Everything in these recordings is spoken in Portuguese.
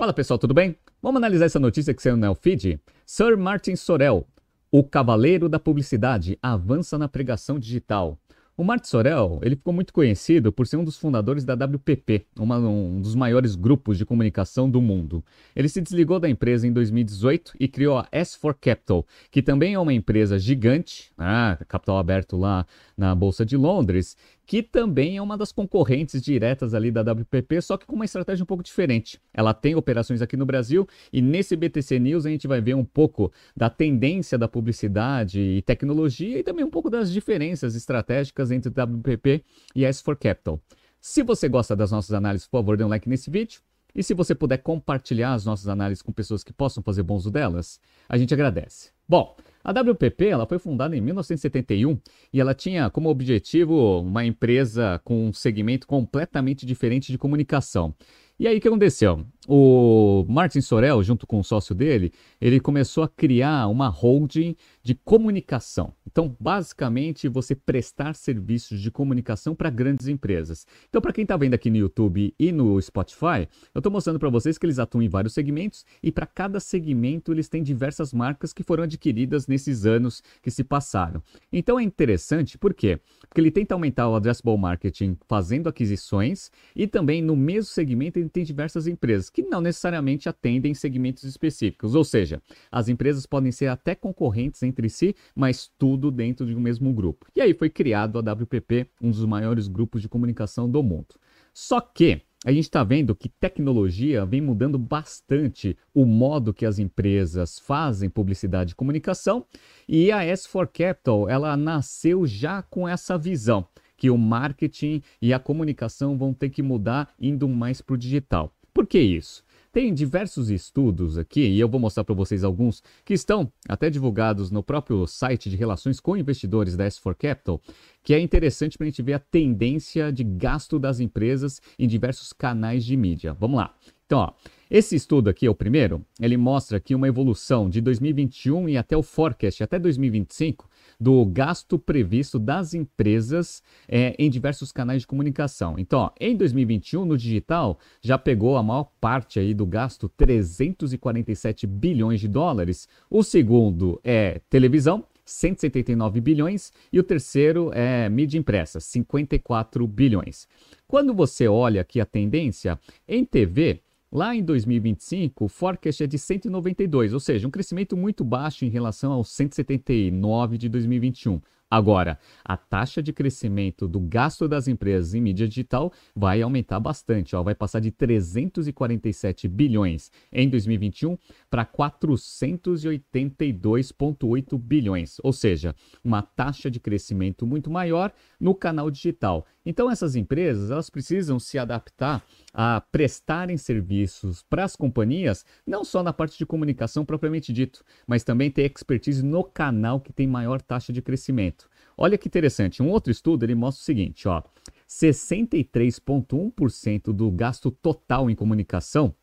Fala pessoal, tudo bem? Vamos analisar essa notícia que saiu no Feed. Sir Martin Sorel, o cavaleiro da publicidade, avança na pregação digital. O Martin Sorel, ele ficou muito conhecido por ser um dos fundadores da WPP, uma, um dos maiores grupos de comunicação do mundo. Ele se desligou da empresa em 2018 e criou a S4 Capital, que também é uma empresa gigante, ah, capital aberto lá na Bolsa de Londres, que também é uma das concorrentes diretas ali da WPP, só que com uma estratégia um pouco diferente. Ela tem operações aqui no Brasil e nesse BTC News a gente vai ver um pouco da tendência da publicidade e tecnologia e também um pouco das diferenças estratégicas entre WPP e S4 Capital. Se você gosta das nossas análises, por favor, dê um like nesse vídeo. E se você puder compartilhar as nossas análises com pessoas que possam fazer bom uso delas, a gente agradece. Bom, a WPP ela foi fundada em 1971 e ela tinha como objetivo uma empresa com um segmento completamente diferente de comunicação. E aí o que aconteceu? O Martin Sorel, junto com o sócio dele, ele começou a criar uma holding de comunicação. Então, basicamente, você prestar serviços de comunicação para grandes empresas. Então, para quem está vendo aqui no YouTube e no Spotify, eu estou mostrando para vocês que eles atuam em vários segmentos e para cada segmento eles têm diversas marcas que foram adquiridas nesses anos que se passaram. Então, é interessante, por quê? Porque ele tenta aumentar o addressable marketing fazendo aquisições e também no mesmo segmento ele tem diversas empresas que não necessariamente atendem segmentos específicos. Ou seja, as empresas podem ser até concorrentes entre si, mas tudo dentro de um mesmo grupo. E aí foi criado a WPP, um dos maiores grupos de comunicação do mundo. Só que a gente está vendo que tecnologia vem mudando bastante o modo que as empresas fazem publicidade e comunicação e a S4 Capital ela nasceu já com essa visão que o marketing e a comunicação vão ter que mudar indo mais para o digital. Por que isso? Tem diversos estudos aqui, e eu vou mostrar para vocês alguns, que estão até divulgados no próprio site de relações com investidores da S4 Capital, que é interessante para a gente ver a tendência de gasto das empresas em diversos canais de mídia. Vamos lá. Então, ó, esse estudo aqui, é o primeiro, ele mostra aqui uma evolução de 2021 e até o forecast, até 2025, do gasto previsto das empresas é, em diversos canais de comunicação. Então, ó, em 2021, no digital, já pegou a maior parte aí do gasto, 347 bilhões de dólares. O segundo é televisão, 179 bilhões, e o terceiro é mídia impressa, 54 bilhões. Quando você olha aqui a tendência, em TV, Lá em 2025, o forecast é de 192, ou seja, um crescimento muito baixo em relação aos 179 de 2021. Agora, a taxa de crescimento do gasto das empresas em mídia digital vai aumentar bastante, ó, vai passar de 347 bilhões em 2021 para 482,8 bilhões, ou seja, uma taxa de crescimento muito maior no canal digital. Então essas empresas, elas precisam se adaptar a prestarem serviços para as companhias, não só na parte de comunicação propriamente dito, mas também ter expertise no canal que tem maior taxa de crescimento. Olha que interessante, um outro estudo ele mostra o seguinte, ó, 63,1% do gasto total em comunicação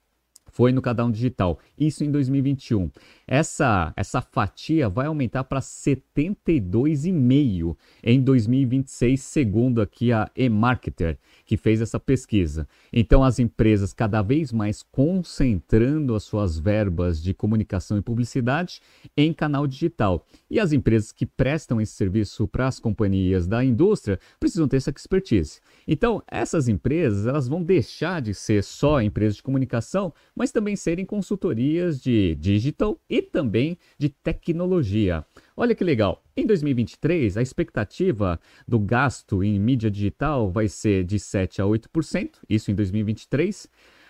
foi no canal digital. Isso em 2021. Essa, essa fatia vai aumentar para 72,5% em 2026, segundo aqui a eMarketer, que fez essa pesquisa. Então, as empresas cada vez mais concentrando as suas verbas de comunicação e publicidade em canal digital. E as empresas que prestam esse serviço para as companhias da indústria precisam ter essa expertise. Então, essas empresas elas vão deixar de ser só empresas de comunicação, mas mas também serem consultorias de digital e também de tecnologia. Olha que legal! Em 2023, a expectativa do gasto em mídia digital vai ser de 7 a 8%, isso em 2023.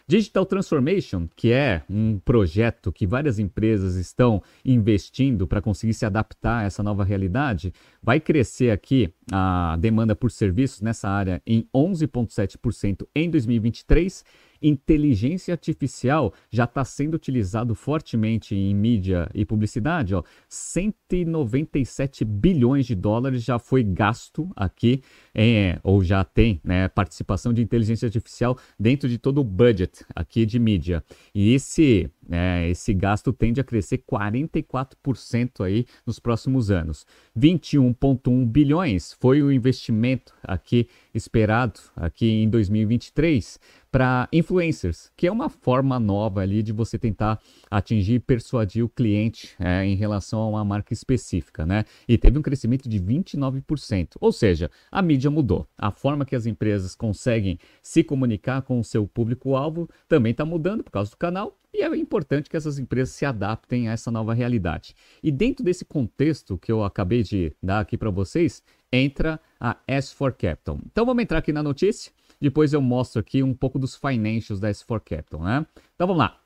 Digital Transformation, que é um projeto que várias empresas estão investindo para conseguir se adaptar a essa nova realidade, vai crescer aqui a demanda por serviços nessa área em 11,7% em 2023 inteligência artificial já está sendo utilizado fortemente em mídia e publicidade. Ó. 197 bilhões de dólares já foi gasto aqui, é, ou já tem né, participação de inteligência artificial dentro de todo o budget aqui de mídia. E esse é, esse gasto tende a crescer 44% aí nos próximos anos. 21,1 bilhões foi o investimento aqui esperado aqui em 2023 para influencers, que é uma forma nova ali de você tentar atingir e persuadir o cliente é, em relação a uma marca específica, né? E teve um crescimento de 29%. Ou seja, a mídia mudou. A forma que as empresas conseguem se comunicar com o seu público-alvo também está mudando por causa do canal. E é importante que essas empresas se adaptem a essa nova realidade. E dentro desse contexto que eu acabei de dar aqui para vocês, entra a S4 Capital. Então vamos entrar aqui na notícia. Depois eu mostro aqui um pouco dos financials da S4 Capital, né? Então vamos lá.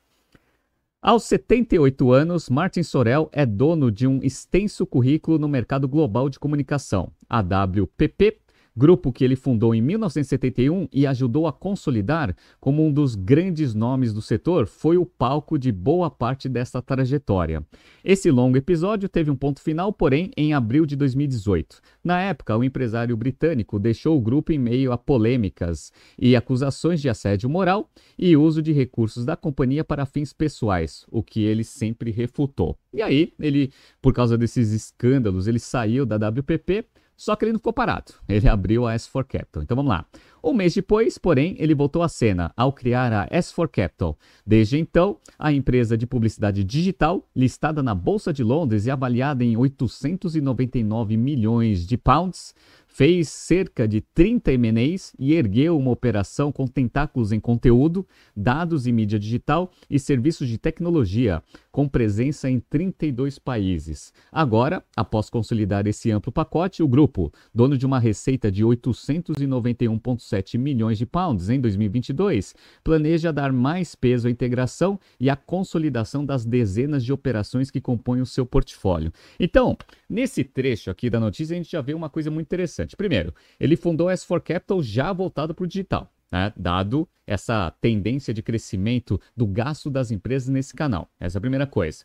Aos 78 anos, Martin Sorel é dono de um extenso currículo no mercado global de comunicação. A WPP grupo que ele fundou em 1971 e ajudou a consolidar como um dos grandes nomes do setor, foi o palco de boa parte desta trajetória. Esse longo episódio teve um ponto final, porém, em abril de 2018. Na época, o empresário britânico deixou o grupo em meio a polêmicas e acusações de assédio moral e uso de recursos da companhia para fins pessoais, o que ele sempre refutou. E aí, ele, por causa desses escândalos, ele saiu da WPP só que ele não ficou parado. Ele abriu a S4 Capital. Então vamos lá. Um mês depois, porém, ele voltou à cena ao criar a S4 Capital. Desde então, a empresa de publicidade digital, listada na Bolsa de Londres e avaliada em 899 milhões de pounds, fez cerca de 30 M&As e ergueu uma operação com tentáculos em conteúdo, dados e mídia digital e serviços de tecnologia, com presença em 32 países. Agora, após consolidar esse amplo pacote, o grupo, dono de uma receita de 891,7 milhões de pounds em 2022, planeja dar mais peso à integração e à consolidação das dezenas de operações que compõem o seu portfólio. Então, nesse trecho aqui da notícia, a gente já vê uma coisa muito interessante. Primeiro, ele fundou a S4 Capital já voltado para o digital né, dado essa tendência de crescimento do gasto das empresas nesse canal. Essa é a primeira coisa.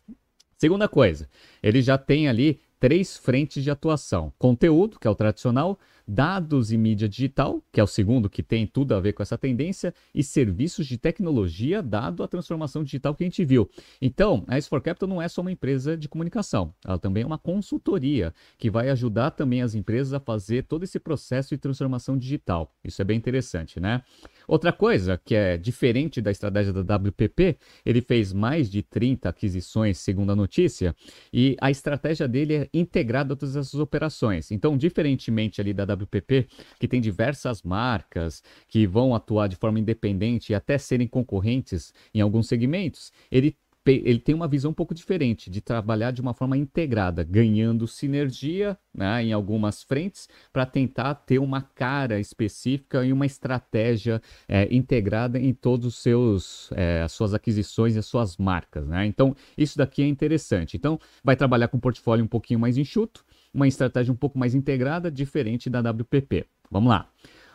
Segunda coisa, ele já tem ali três frentes de atuação: conteúdo, que é o tradicional, dados e mídia digital, que é o segundo que tem tudo a ver com essa tendência, e serviços de tecnologia, dado a transformação digital que a gente viu. Então, a S4 Capital não é só uma empresa de comunicação, ela também é uma consultoria que vai ajudar também as empresas a fazer todo esse processo de transformação digital. Isso é bem interessante, né? Outra coisa que é diferente da estratégia da WPP, ele fez mais de 30 aquisições, segundo a notícia, e a estratégia dele é integrada a todas essas operações. Então, diferentemente ali da WPP, que tem diversas marcas que vão atuar de forma independente e até serem concorrentes em alguns segmentos, ele ele tem uma visão um pouco diferente de trabalhar de uma forma integrada, ganhando sinergia né, em algumas frentes para tentar ter uma cara específica e uma estratégia é, integrada em todos os seus é, as suas aquisições e as suas marcas. Né? Então isso daqui é interessante. Então vai trabalhar com um portfólio um pouquinho mais enxuto, uma estratégia um pouco mais integrada, diferente da WPP. Vamos lá.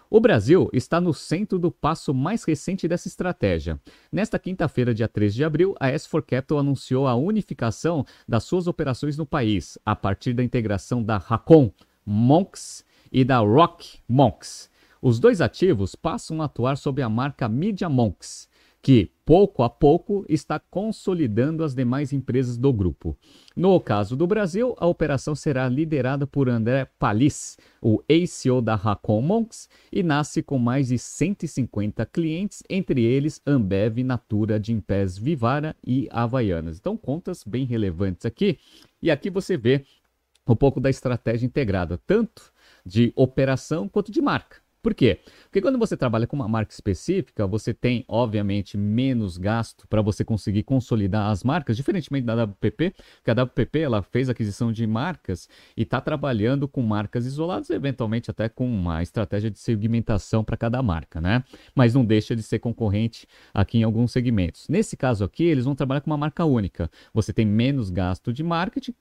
O Brasil está no centro do passo mais recente dessa estratégia. Nesta quinta-feira, dia 13 de abril, a S4 Capital anunciou a unificação das suas operações no país, a partir da integração da Racon Monks e da Rock Monks. Os dois ativos passam a atuar sob a marca Media Monks que, pouco a pouco, está consolidando as demais empresas do grupo. No caso do Brasil, a operação será liderada por André Palis, o ex-CEO da Racon Monks, e nasce com mais de 150 clientes, entre eles Ambev, Natura, Gimpass, Vivara e Havaianas. Então, contas bem relevantes aqui. E aqui você vê um pouco da estratégia integrada, tanto de operação quanto de marca. Por quê? Porque quando você trabalha com uma marca específica, você tem, obviamente, menos gasto para você conseguir consolidar as marcas, diferentemente da WPP, que a WPP ela fez aquisição de marcas e está trabalhando com marcas isoladas, eventualmente até com uma estratégia de segmentação para cada marca, né? Mas não deixa de ser concorrente aqui em alguns segmentos. Nesse caso aqui, eles vão trabalhar com uma marca única. Você tem menos gasto de marketing,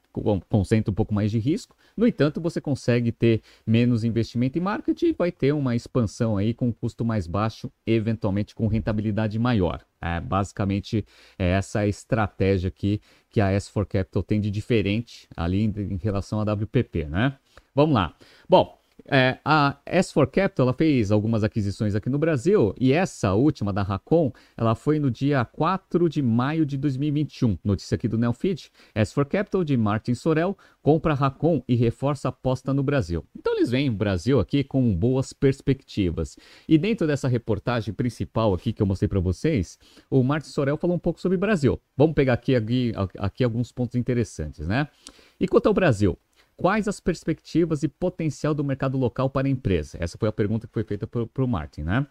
concentra um pouco mais de risco, no entanto, você consegue ter menos investimento em marketing e vai ter uma expansão aí com custo mais baixo, eventualmente com rentabilidade maior. É, basicamente, é essa estratégia aqui que a S4 Capital tem de diferente ali em relação à WPP, né? Vamos lá. Bom, É, a S4 Capital ela fez algumas aquisições aqui no Brasil e essa última da Racon, ela foi no dia 4 de maio de 2021. Notícia aqui do Neofeed. S4 Capital de Martin Sorel compra Racon e reforça a aposta no Brasil. Então eles vêm o Brasil aqui com boas perspectivas. E dentro dessa reportagem principal aqui que eu mostrei para vocês, o Martin Sorel falou um pouco sobre o Brasil. Vamos pegar aqui, aqui, aqui alguns pontos interessantes, né? E quanto ao Brasil, Quais as perspectivas e potencial do mercado local para a empresa? Essa foi a pergunta que foi feita para o Martin, né?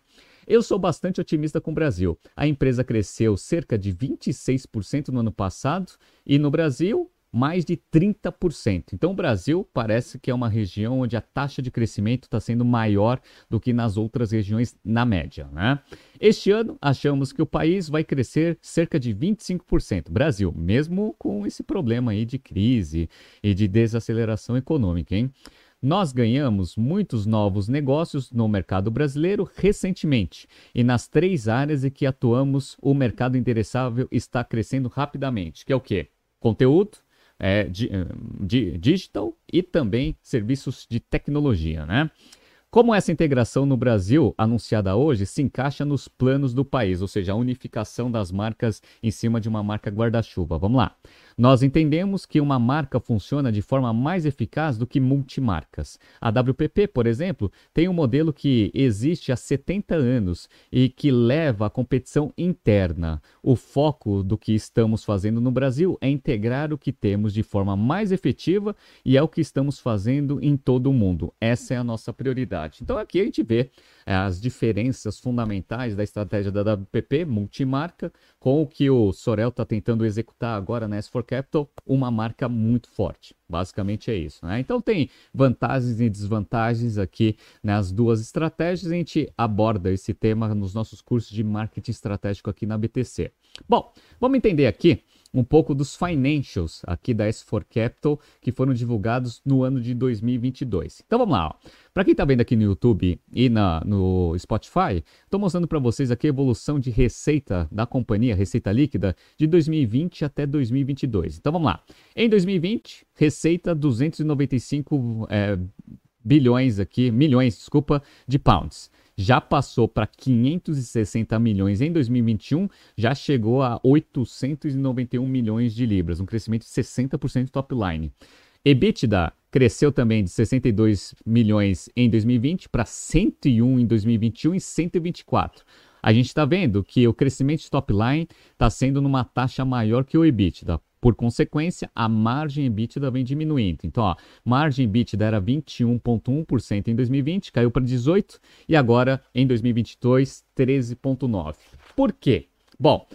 Eu sou bastante otimista com o Brasil. A empresa cresceu cerca de 26% no ano passado e no Brasil mais de 30%. Então, o Brasil parece que é uma região onde a taxa de crescimento está sendo maior do que nas outras regiões na média. Né? Este ano, achamos que o país vai crescer cerca de 25%. Brasil, mesmo com esse problema aí de crise e de desaceleração econômica, hein? Nós ganhamos muitos novos negócios no mercado brasileiro recentemente e nas três áreas em que atuamos, o mercado endereçável está crescendo rapidamente, que é o quê? Conteúdo, é, de, de, digital e também serviços de tecnologia, né? Como essa integração no Brasil, anunciada hoje, se encaixa nos planos do país, ou seja, a unificação das marcas em cima de uma marca guarda-chuva. Vamos lá. Nós entendemos que uma marca funciona de forma mais eficaz do que multimarcas. A WPP, por exemplo, tem um modelo que existe há 70 anos e que leva à competição interna. O foco do que estamos fazendo no Brasil é integrar o que temos de forma mais efetiva e é o que estamos fazendo em todo o mundo. Essa é a nossa prioridade. Então aqui a gente vê é, as diferenças fundamentais da estratégia da WPP, multimarca, com o que o Sorel está tentando executar agora na S4 Capital, uma marca muito forte. Basicamente é isso. Né? Então tem vantagens e desvantagens aqui nas duas estratégias. A gente aborda esse tema nos nossos cursos de marketing estratégico aqui na BTC. Bom, vamos entender aqui um pouco dos financials aqui da S4 Capital que foram divulgados no ano de 2022. Então vamos lá. Para quem está vendo aqui no YouTube e na, no Spotify, estou mostrando para vocês aqui a evolução de receita da companhia, receita líquida, de 2020 até 2022. Então vamos lá. Em 2020, receita 295 é, bilhões aqui, milhões, desculpa, de pounds já passou para 560 milhões em 2021, já chegou a 891 milhões de libras, um crescimento de 60% top line. EBITDA cresceu também de 62 milhões em 2020 para 101 em 2021 e 124. A gente está vendo que o crescimento de top line está sendo numa taxa maior que o EBITDA. Por consequência, a margem EBITDA vem diminuindo. Então, ó, margem EBITDA era 21,1% em 2020, caiu para 18% e agora em 2022, 13,9%. Por quê? Bom,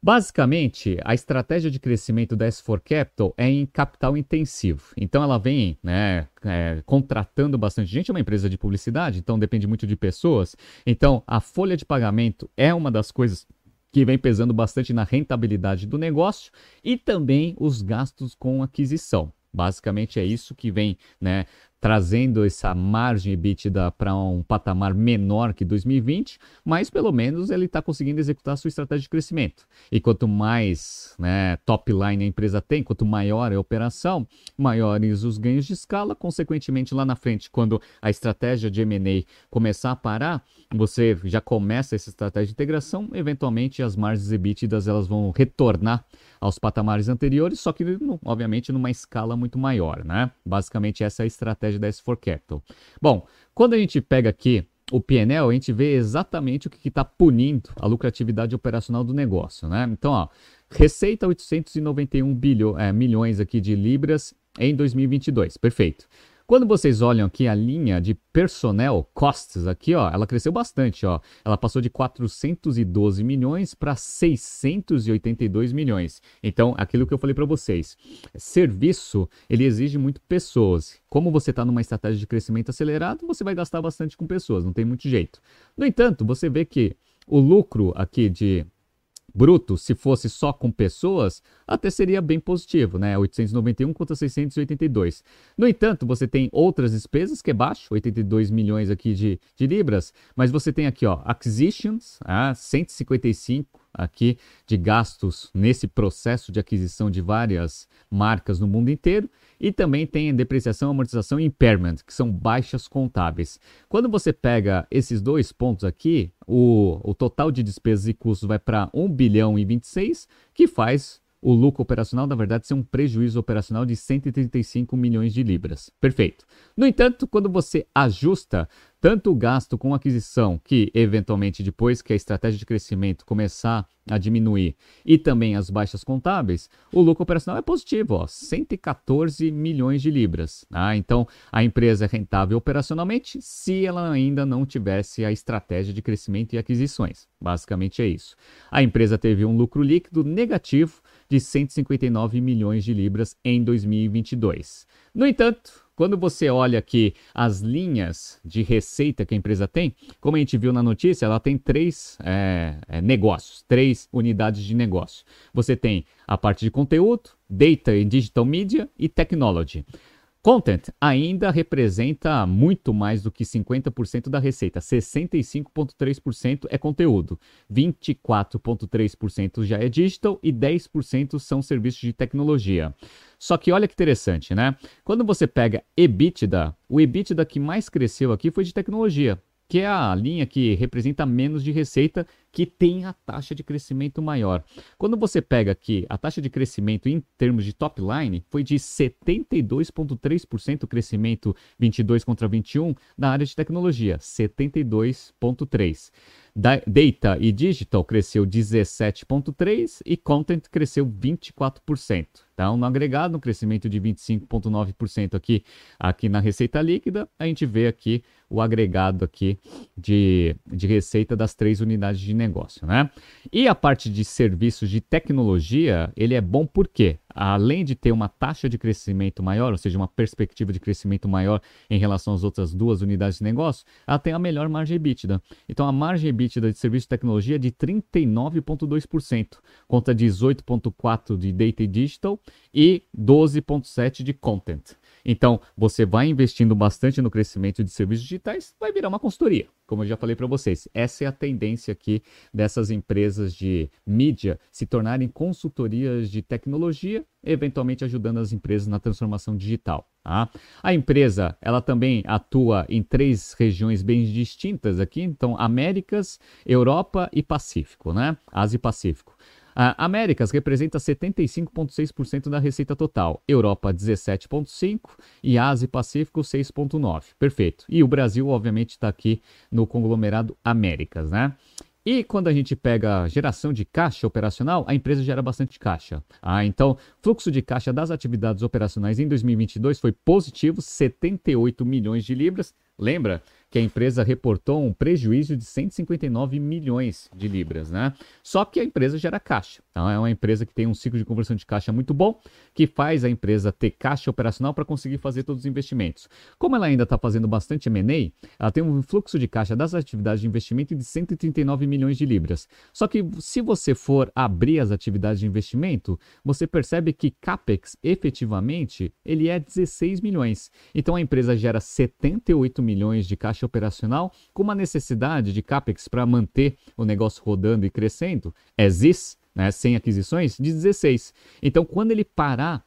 Basicamente, a estratégia de crescimento da S4 Capital é em capital intensivo. Então, ela vem né, é, contratando bastante gente, é uma empresa de publicidade, então depende muito de pessoas. Então, a folha de pagamento é uma das coisas que vem pesando bastante na rentabilidade do negócio e também os gastos com aquisição. Basicamente é isso que vem né, trazendo essa margem EBITDA para um patamar menor que 2020, mas pelo menos ele está conseguindo executar a sua estratégia de crescimento. E quanto mais né, top line a empresa tem, quanto maior é a operação, maiores os ganhos de escala. Consequentemente, lá na frente, quando a estratégia de M&A começar a parar, você já começa essa estratégia de integração, eventualmente as margens EBITDA elas vão retornar aos patamares anteriores, só que obviamente numa escala muito maior, né? Basicamente essa é a estratégia estratégia da S4 Capital. Bom, quando a gente pega aqui o PNL, a gente vê exatamente o que está punindo a lucratividade operacional do negócio, né? Então, ó, receita 891 bilho, é, milhões aqui de libras em 2022, perfeito. Quando vocês olham aqui a linha de personnel costs aqui, ó, ela cresceu bastante, ó. Ela passou de 412 milhões para 682 milhões. Então, aquilo que eu falei para vocês, serviço, ele exige muito pessoas. Como você está numa estratégia de crescimento acelerado, você vai gastar bastante com pessoas, não tem muito jeito. No entanto, você vê que o lucro aqui de bruto, se fosse só com pessoas, até seria bem positivo, né? 891 contra 682. No entanto, você tem outras despesas que é baixo, 82 milhões aqui de, de libras, mas você tem aqui, ó, acquisitions, ah, 155 aqui de gastos nesse processo de aquisição de várias marcas no mundo inteiro. E também tem depreciação, amortização e impairment, que são baixas contábeis. Quando você pega esses dois pontos aqui, o, o total de despesas e custos vai para 1 bilhão e 26, que faz o lucro operacional, na verdade, ser um prejuízo operacional de 135 milhões de libras. Perfeito. No entanto, quando você ajusta tanto o gasto com aquisição, que eventualmente depois que a estratégia de crescimento começar a diminuir, e também as baixas contábeis, o lucro operacional é positivo, ó, 114 milhões de libras. Tá? Então, a empresa é rentável operacionalmente se ela ainda não tivesse a estratégia de crescimento e aquisições. Basicamente é isso. A empresa teve um lucro líquido negativo de 159 milhões de libras em 2022. No entanto, quando você olha aqui as linhas de receita que a empresa tem, como a gente viu na notícia, ela tem três é, é, negócios, três unidades de negócio. Você tem a parte de conteúdo, Data e Digital Media e Technology. Content ainda representa muito mais do que 50% da receita. 65,3% é conteúdo, 24,3% já é digital e 10% são serviços de tecnologia. Só que olha que interessante, né? Quando você pega EBITDA, o EBITDA que mais cresceu aqui foi de tecnologia, que é a linha que representa menos de receita, que tem a taxa de crescimento maior. Quando você pega aqui a taxa de crescimento em termos de top line, foi de 72,3% crescimento 22 contra 21 na área de tecnologia, 72,3%. Data e Digital cresceu 17,3% e Content cresceu 24%. Então, no agregado, um crescimento de 25,9% aqui, aqui na receita líquida, a gente vê aqui o agregado aqui de, de receita das três unidades de negócio, né? E a parte de serviços de tecnologia, ele é bom porque, além de ter uma taxa de crescimento maior, ou seja, uma perspectiva de crescimento maior em relação às outras duas unidades de negócio, ela tem a melhor margem EBITDA. Então, a margem EBITDA de serviço de tecnologia é de 39,2%, conta 18,4% de Data e Digital e 12,7% de Content. Então, você vai investindo bastante no crescimento de serviços digitais, vai virar uma consultoria, como eu já falei para vocês. Essa é a tendência aqui dessas empresas de mídia se tornarem consultorias de tecnologia, eventualmente ajudando as empresas na transformação digital. Tá? A empresa, ela também atua em três regiões bem distintas aqui, então Américas, Europa e Pacífico, né? Ásia e Pacífico. Américas representa 75,6% da receita total, Europa 17,5% e Ásia e Pacífico 6,9%. Perfeito. E o Brasil, obviamente, está aqui no conglomerado Américas, né? E quando a gente pega geração de caixa operacional, a empresa gera bastante caixa. Ah, então, fluxo de caixa das atividades operacionais em 2022 foi positivo, 78 milhões de libras. Lembra? Que a empresa reportou um prejuízo de 159 milhões de libras, né? Só que a empresa gera caixa. Então é uma empresa que tem um ciclo de conversão de caixa muito bom, que faz a empresa ter caixa operacional para conseguir fazer todos os investimentos. Como ela ainda está fazendo bastante M&A, ela tem um fluxo de caixa das atividades de investimento de 139 milhões de libras. Só que se você for abrir as atividades de investimento, você percebe que capex efetivamente ele é 16 milhões. Então a empresa gera 78 milhões de caixa caixa operacional com uma necessidade de CAPEX para manter o negócio rodando e crescendo, existe, né, sem aquisições, de 16. Então, quando ele parar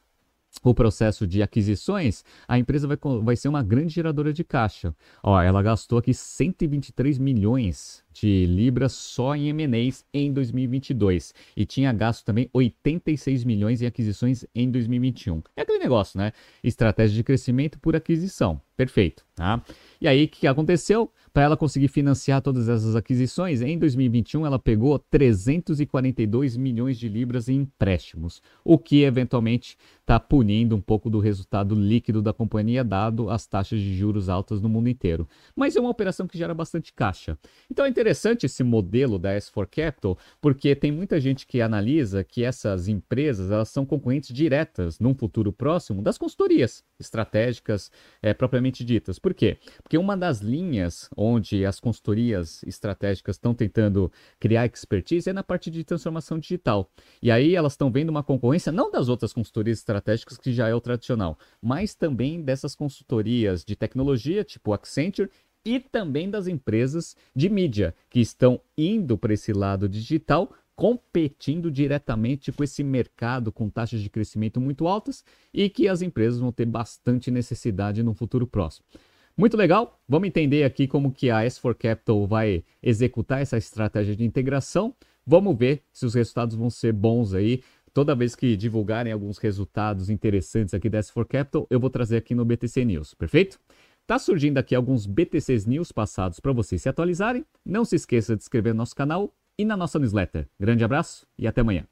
o processo de aquisições, a empresa vai, vai ser uma grande geradora de caixa. Ó, ela gastou aqui 123 milhões de libras só em M&As em 2022 e tinha gasto também 86 milhões em aquisições em 2021. É aquele negócio, né? Estratégia de crescimento por aquisição. Perfeito, tá? E aí, o que aconteceu? Para ela conseguir financiar todas essas aquisições, em 2021 ela pegou 342 milhões de libras em empréstimos, o que eventualmente está punindo um pouco do resultado líquido da companhia, dado as taxas de juros altas no mundo inteiro. Mas é uma operação que gera bastante caixa. Então é interessante esse modelo da S4 Capital, porque tem muita gente que analisa que essas empresas elas são concorrentes diretas num futuro próximo das consultorias estratégicas é, propriamente ditas. Por quê? Porque uma das linhas onde as consultorias estratégicas estão tentando criar expertise é na parte de transformação digital. E aí elas estão vendo uma concorrência não das outras consultorias estratégicas, que já é o tradicional, mas também dessas consultorias de tecnologia, tipo Accenture, e também das empresas de mídia, que estão indo para esse lado digital competindo diretamente com esse mercado com taxas de crescimento muito altas e que as empresas vão ter bastante necessidade no futuro próximo. Muito legal. Vamos entender aqui como que a S4 Capital vai executar essa estratégia de integração. Vamos ver se os resultados vão ser bons aí. Toda vez que divulgarem alguns resultados interessantes aqui da S4 Capital, eu vou trazer aqui no BTC News, perfeito? Tá surgindo aqui alguns BTCs News passados para vocês se atualizarem. Não se esqueça de inscrever no nosso canal e na nossa newsletter. Grande abraço e até amanhã.